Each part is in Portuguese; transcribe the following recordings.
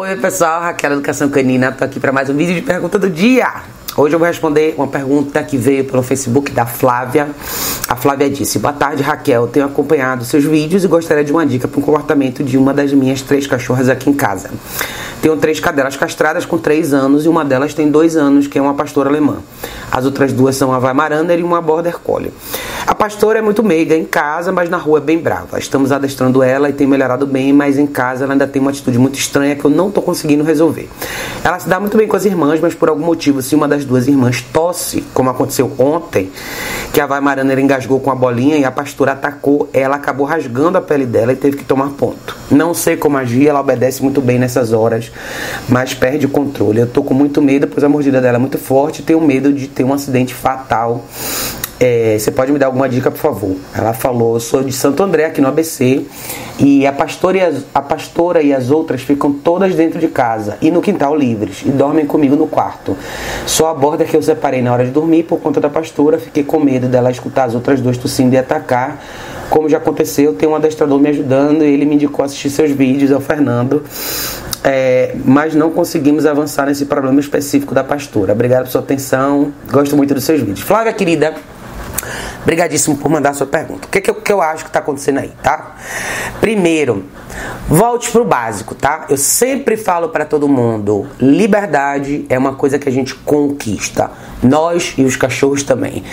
Oi pessoal, Raquel Educação Canina, tô aqui para mais um vídeo de pergunta do dia. Hoje eu vou responder uma pergunta que veio pelo Facebook da Flávia. A Flávia disse: Boa tarde, Raquel. Tenho acompanhado seus vídeos e gostaria de uma dica para o comportamento de uma das minhas três cachorras aqui em casa. Tenho três cadelas castradas com três anos e uma delas tem dois anos, que é uma pastora alemã. As outras duas são a Weimaraner e uma Border Collie. A pastora é muito meiga em casa, mas na rua é bem brava. Estamos adestrando ela e tem melhorado bem, mas em casa ela ainda tem uma atitude muito estranha que eu não estou conseguindo resolver. Ela se dá muito bem com as irmãs, mas por algum motivo, se uma das duas irmãs tosse, como aconteceu ontem, que a Weimaraner engasgou com a bolinha e a pastora atacou, ela acabou rasgando a pele dela e teve que tomar ponto. Não sei como agir, ela obedece muito bem nessas horas, mas perde o controle. Eu tô com muito medo, pois a mordida dela é muito forte tenho medo de ter um acidente fatal é, você pode me dar alguma dica, por favor? Ela falou: eu sou de Santo André, aqui no ABC, e a pastora e as, a pastora e as outras ficam todas dentro de casa e no quintal livres e dormem comigo no quarto. Só a borda que eu separei na hora de dormir por conta da pastora, fiquei com medo dela escutar as outras duas tossindo e atacar. Como já aconteceu, tem um adestrador me ajudando e ele me indicou assistir seus vídeos, é o Fernando. É, mas não conseguimos avançar nesse problema específico da pastora. Obrigado por sua atenção, gosto muito dos seus vídeos. Flávia, querida. Obrigadíssimo por mandar sua pergunta. O que, que, eu, que eu acho que está acontecendo aí, tá? Primeiro, volte para o básico, tá? Eu sempre falo para todo mundo: liberdade é uma coisa que a gente conquista. Nós e os cachorros também.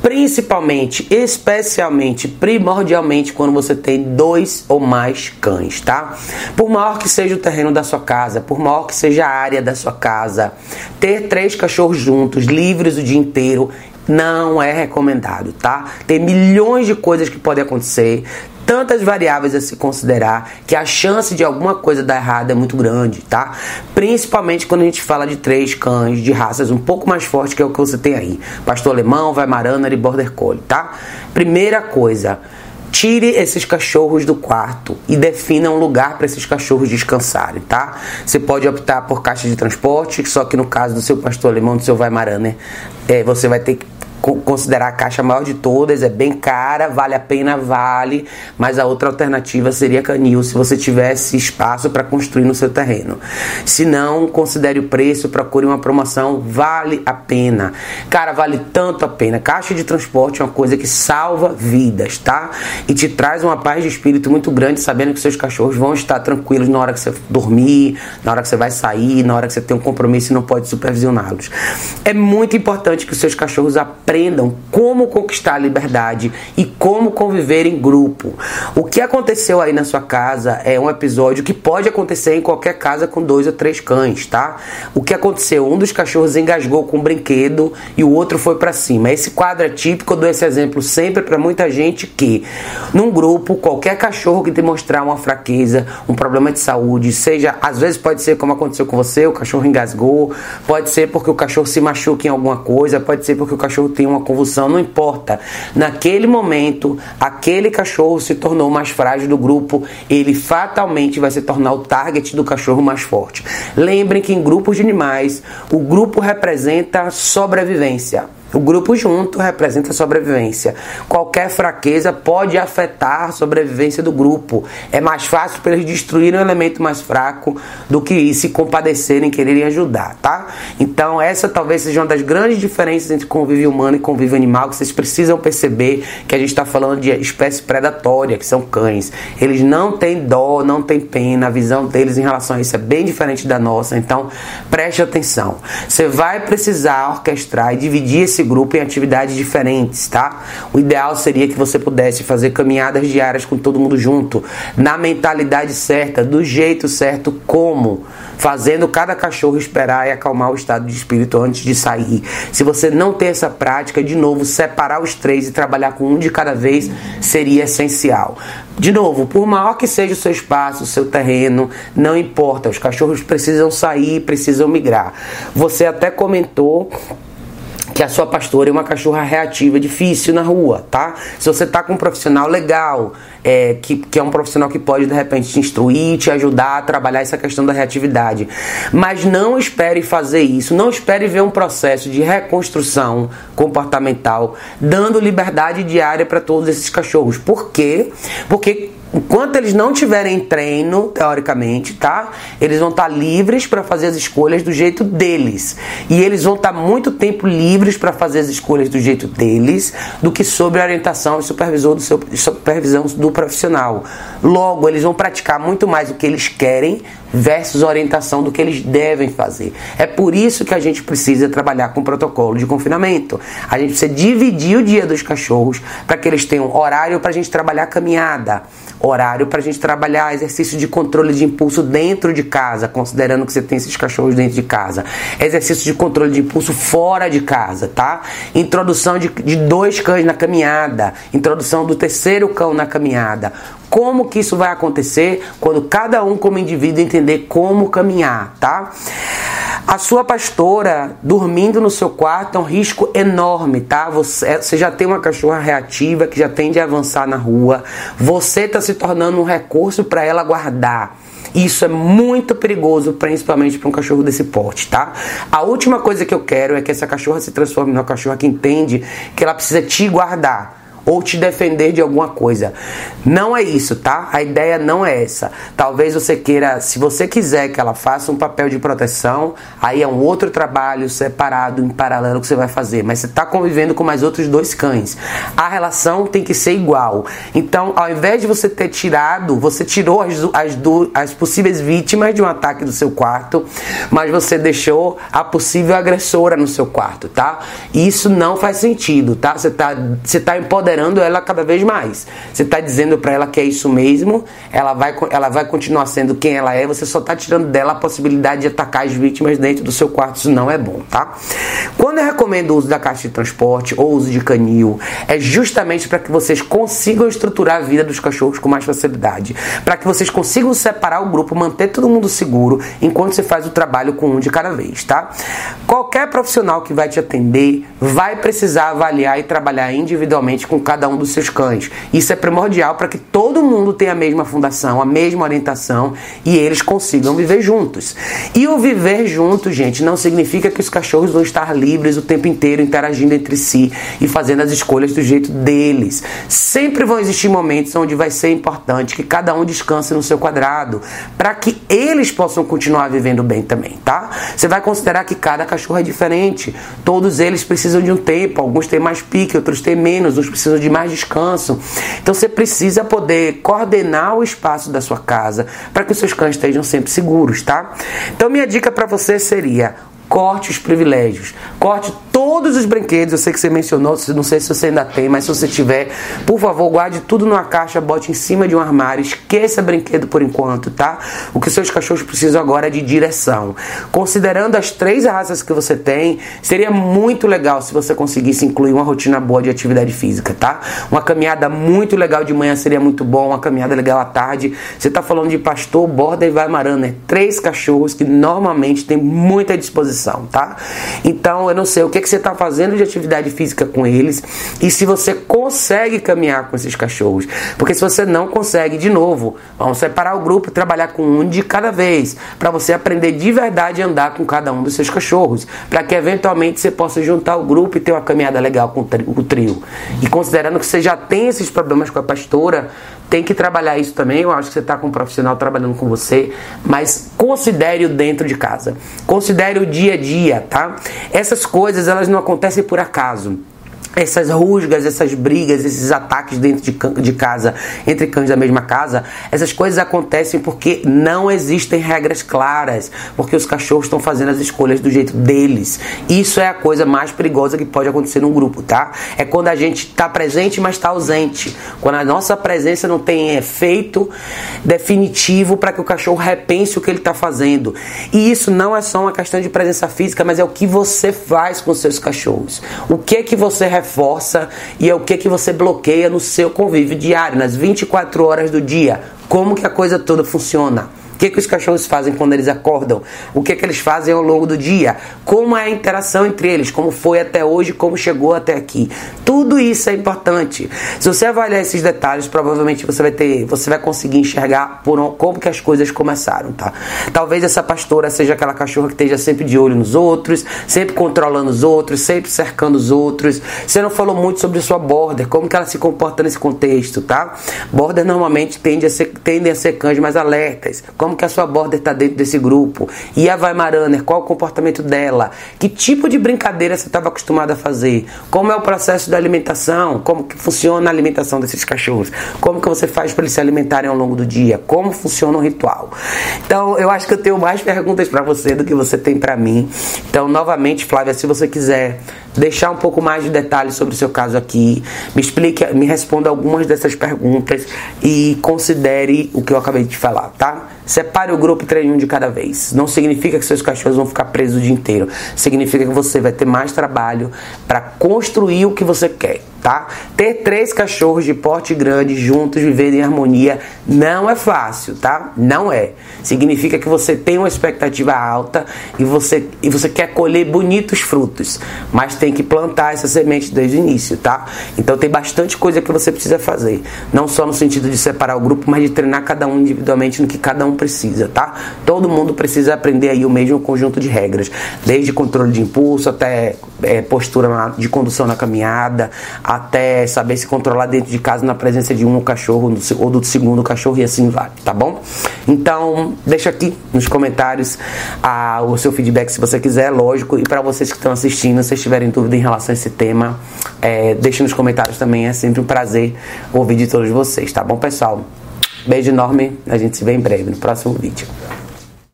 Principalmente, especialmente, primordialmente quando você tem dois ou mais cães, tá? Por maior que seja o terreno da sua casa, por maior que seja a área da sua casa, ter três cachorros juntos, livres o dia inteiro, não é recomendado, tá? Tem milhões de coisas que podem acontecer, tantas variáveis a se considerar que a chance de alguma coisa dar errado é muito grande, tá? Principalmente quando a gente fala de três cães de raças um pouco mais fortes que é o que você tem aí: Pastor Alemão, Weimaraner e Border Collie, tá? Primeira coisa, Tire esses cachorros do quarto e defina um lugar para esses cachorros descansarem, tá? Você pode optar por caixa de transporte, só que no caso do seu pastor alemão, do seu Weimaraner, é, você vai ter que considerar a caixa maior de todas, é bem cara, vale a pena, vale, mas a outra alternativa seria canil, se você tivesse espaço para construir no seu terreno. Se não, considere o preço, procure uma promoção, vale a pena. Cara, vale tanto a pena. Caixa de transporte é uma coisa que salva vidas, tá? E te traz uma paz de espírito muito grande, sabendo que seus cachorros vão estar tranquilos na hora que você dormir, na hora que você vai sair, na hora que você tem um compromisso e não pode supervisioná-los. É muito importante que os seus cachorros aprendam aprendam como conquistar a liberdade e como conviver em grupo. O que aconteceu aí na sua casa é um episódio que pode acontecer em qualquer casa com dois ou três cães, tá? O que aconteceu? Um dos cachorros engasgou com um brinquedo e o outro foi para cima. Esse quadro é típico, eu dou esse exemplo sempre para muita gente que num grupo, qualquer cachorro que demonstrar uma fraqueza, um problema de saúde, seja, às vezes pode ser como aconteceu com você, o cachorro engasgou, pode ser porque o cachorro se machuca em alguma coisa, pode ser porque o cachorro tem uma convulsão, não importa. Naquele momento, aquele cachorro se tornou mais frágil do grupo, ele fatalmente vai se tornar o target do cachorro mais forte. Lembrem que em grupos de animais, o grupo representa sobrevivência. O grupo junto representa a sobrevivência. Qualquer fraqueza pode afetar a sobrevivência do grupo. É mais fácil para eles destruírem um elemento mais fraco do que se compadecerem e quererem ajudar, tá? Então, essa talvez seja uma das grandes diferenças entre convívio humano e convívio animal que vocês precisam perceber que a gente está falando de espécie predatória, que são cães. Eles não têm dó, não têm pena, a visão deles em relação a isso é bem diferente da nossa. Então, preste atenção. Você vai precisar orquestrar e dividir esse grupo em atividades diferentes, tá? O ideal seria que você pudesse fazer caminhadas diárias com todo mundo junto, na mentalidade certa, do jeito certo, como? Fazendo cada cachorro esperar e acalmar o estado de espírito antes de sair. Se você não tem essa prática, de novo, separar os três e trabalhar com um de cada vez seria essencial. De novo, por maior que seja o seu espaço, o seu terreno, não importa, os cachorros precisam sair, precisam migrar. Você até comentou que a sua pastora é uma cachorra reativa, difícil na rua, tá? Se você tá com um profissional legal, é, que, que é um profissional que pode de repente te instruir, te ajudar a trabalhar essa questão da reatividade. Mas não espere fazer isso, não espere ver um processo de reconstrução comportamental dando liberdade diária para todos esses cachorros. Por quê? Porque enquanto eles não tiverem treino, teoricamente, tá? Eles vão estar tá livres para fazer as escolhas do jeito deles. E eles vão estar tá muito tempo livres para fazer as escolhas do jeito deles, do que sob a orientação e supervisão do seu supervisão do profissional. Logo, eles vão praticar muito mais o que eles querem versus orientação do que eles devem fazer. É por isso que a gente precisa trabalhar com protocolo de confinamento. A gente precisa dividir o dia dos cachorros para que eles tenham horário para a gente trabalhar caminhada, horário para a gente trabalhar exercício de controle de impulso dentro de casa, considerando que você tem esses cachorros dentro de casa, exercício de controle de impulso fora de casa, tá? Introdução de, de dois cães na caminhada, introdução do terceiro cão na caminhada. Como que isso vai acontecer quando cada um como indivíduo entender como caminhar, tá? A sua pastora dormindo no seu quarto é um risco enorme, tá? Você, você já tem uma cachorra reativa que já tende a avançar na rua. Você está se tornando um recurso para ela guardar. Isso é muito perigoso, principalmente para um cachorro desse porte, tá? A última coisa que eu quero é que essa cachorra se transforme numa cachorra que entende que ela precisa te guardar ou te defender de alguma coisa. Não é isso, tá? A ideia não é essa. Talvez você queira, se você quiser que ela faça um papel de proteção, aí é um outro trabalho separado, em paralelo que você vai fazer. Mas você está convivendo com mais outros dois cães. A relação tem que ser igual. Então, ao invés de você ter tirado, você tirou as, as, as possíveis vítimas de um ataque do seu quarto, mas você deixou a possível agressora no seu quarto, tá? Isso não faz sentido, tá? Você está você tá empoderando empoderando ela cada vez mais. Você está dizendo para ela que é isso mesmo, ela vai, ela vai continuar sendo quem ela é, você só está tirando dela a possibilidade de atacar as vítimas dentro do seu quarto. Isso não é bom, tá? Quando eu recomendo o uso da caixa de transporte ou uso de canil, é justamente para que vocês consigam estruturar a vida dos cachorros com mais facilidade, para que vocês consigam separar o grupo, manter todo mundo seguro enquanto você faz o trabalho com um de cada vez, tá? Qualquer profissional que vai te atender vai precisar avaliar e trabalhar individualmente com cada um dos seus cães. Isso é primordial para que todo mundo tenha a mesma fundação, a mesma orientação e eles consigam viver juntos. E o viver juntos, gente, não significa que os cachorros vão estar livres o tempo inteiro interagindo entre si e fazendo as escolhas do jeito deles. Sempre vão existir momentos onde vai ser importante que cada um descanse no seu quadrado, para que eles possam continuar vivendo bem também, tá? Você vai considerar que cada cachorro é diferente. Todos eles precisam de um tempo, alguns têm mais pique, outros têm menos, uns precisam de mais descanso. Então você precisa poder coordenar o espaço da sua casa para que os seus cães estejam sempre seguros, tá? Então minha dica para você seria corte os privilégios, corte todos os brinquedos. Eu sei que você mencionou, não sei se você ainda tem, mas se você tiver, por favor, guarde tudo numa caixa, bote em cima de um armário, esqueça brinquedo por enquanto, tá? O que seus cachorros precisam agora é de direção. Considerando as três raças que você tem, seria muito legal se você conseguisse incluir uma rotina boa de atividade física, tá? Uma caminhada muito legal de manhã seria muito bom, uma caminhada legal à tarde. Você está falando de pastor, borda e vai marana, é três cachorros que normalmente têm muita disposição, tá? Então, eu não sei o que, que você está fazendo de atividade física com eles e se você consegue caminhar com esses cachorros. Porque se você não consegue, de novo, vamos separar o grupo e trabalhar com um de cada vez, para você aprender de verdade a andar com cada um dos seus cachorros, para que eventualmente você possa juntar o grupo e ter uma caminhada legal com o trio. E considerando que você já tem esses problemas com a pastora, tem que trabalhar isso também. Eu acho que você está com um profissional trabalhando com você, mas considere o dentro de casa. Considere o dia a dia, tá? Essas coisas elas não acontecem por acaso essas rusgas, essas brigas, esses ataques dentro de, de casa, entre cães da mesma casa, essas coisas acontecem porque não existem regras claras, porque os cachorros estão fazendo as escolhas do jeito deles. Isso é a coisa mais perigosa que pode acontecer num grupo, tá? É quando a gente está presente, mas está ausente. Quando a nossa presença não tem efeito definitivo para que o cachorro repense o que ele está fazendo. E isso não é só uma questão de presença física, mas é o que você faz com seus cachorros. O que é que você reforça e é o que que você bloqueia no seu convívio diário, nas 24 horas do dia. Como que a coisa toda funciona? Que, que os cachorros fazem quando eles acordam, o que, que eles fazem ao longo do dia, como é a interação entre eles, como foi até hoje, como chegou até aqui. Tudo isso é importante. Se você avaliar esses detalhes, provavelmente você vai ter, você vai conseguir enxergar por como que as coisas começaram, tá? Talvez essa pastora seja aquela cachorra que esteja sempre de olho nos outros, sempre controlando os outros, sempre cercando os outros. Você não falou muito sobre sua border, como que ela se comporta nesse contexto, tá? Border normalmente tende a ser, tendem a ser cães mais alertas. Como que a sua border está dentro desse grupo? E a Weimaraner, qual o comportamento dela? Que tipo de brincadeira você estava acostumado a fazer? Como é o processo da alimentação? Como que funciona a alimentação desses cachorros? Como que você faz para eles se alimentarem ao longo do dia? Como funciona o ritual? Então, eu acho que eu tenho mais perguntas para você do que você tem para mim. Então, novamente, Flávia, se você quiser deixar um pouco mais de detalhes sobre o seu caso aqui, me explique, me responda algumas dessas perguntas e considere o que eu acabei de falar, tá? Separe o grupo e treine um de cada vez. Não significa que seus cachorros vão ficar presos o dia inteiro. Significa que você vai ter mais trabalho para construir o que você quer tá? Ter três cachorros de porte grande juntos vivendo em harmonia não é fácil, tá? Não é. Significa que você tem uma expectativa alta e você, e você quer colher bonitos frutos, mas tem que plantar essa semente desde o início, tá? Então tem bastante coisa que você precisa fazer, não só no sentido de separar o grupo, mas de treinar cada um individualmente no que cada um precisa, tá? Todo mundo precisa aprender aí o mesmo conjunto de regras, desde controle de impulso até é, postura de condução na caminhada, até saber se controlar dentro de casa na presença de um cachorro ou do segundo cachorro e assim vai, tá bom? Então, deixa aqui nos comentários ah, o seu feedback se você quiser, lógico. E para vocês que estão assistindo, se tiverem dúvida em relação a esse tema, é, deixe nos comentários também. É sempre um prazer ouvir de todos vocês, tá bom, pessoal? Beijo enorme, a gente se vê em breve no próximo vídeo.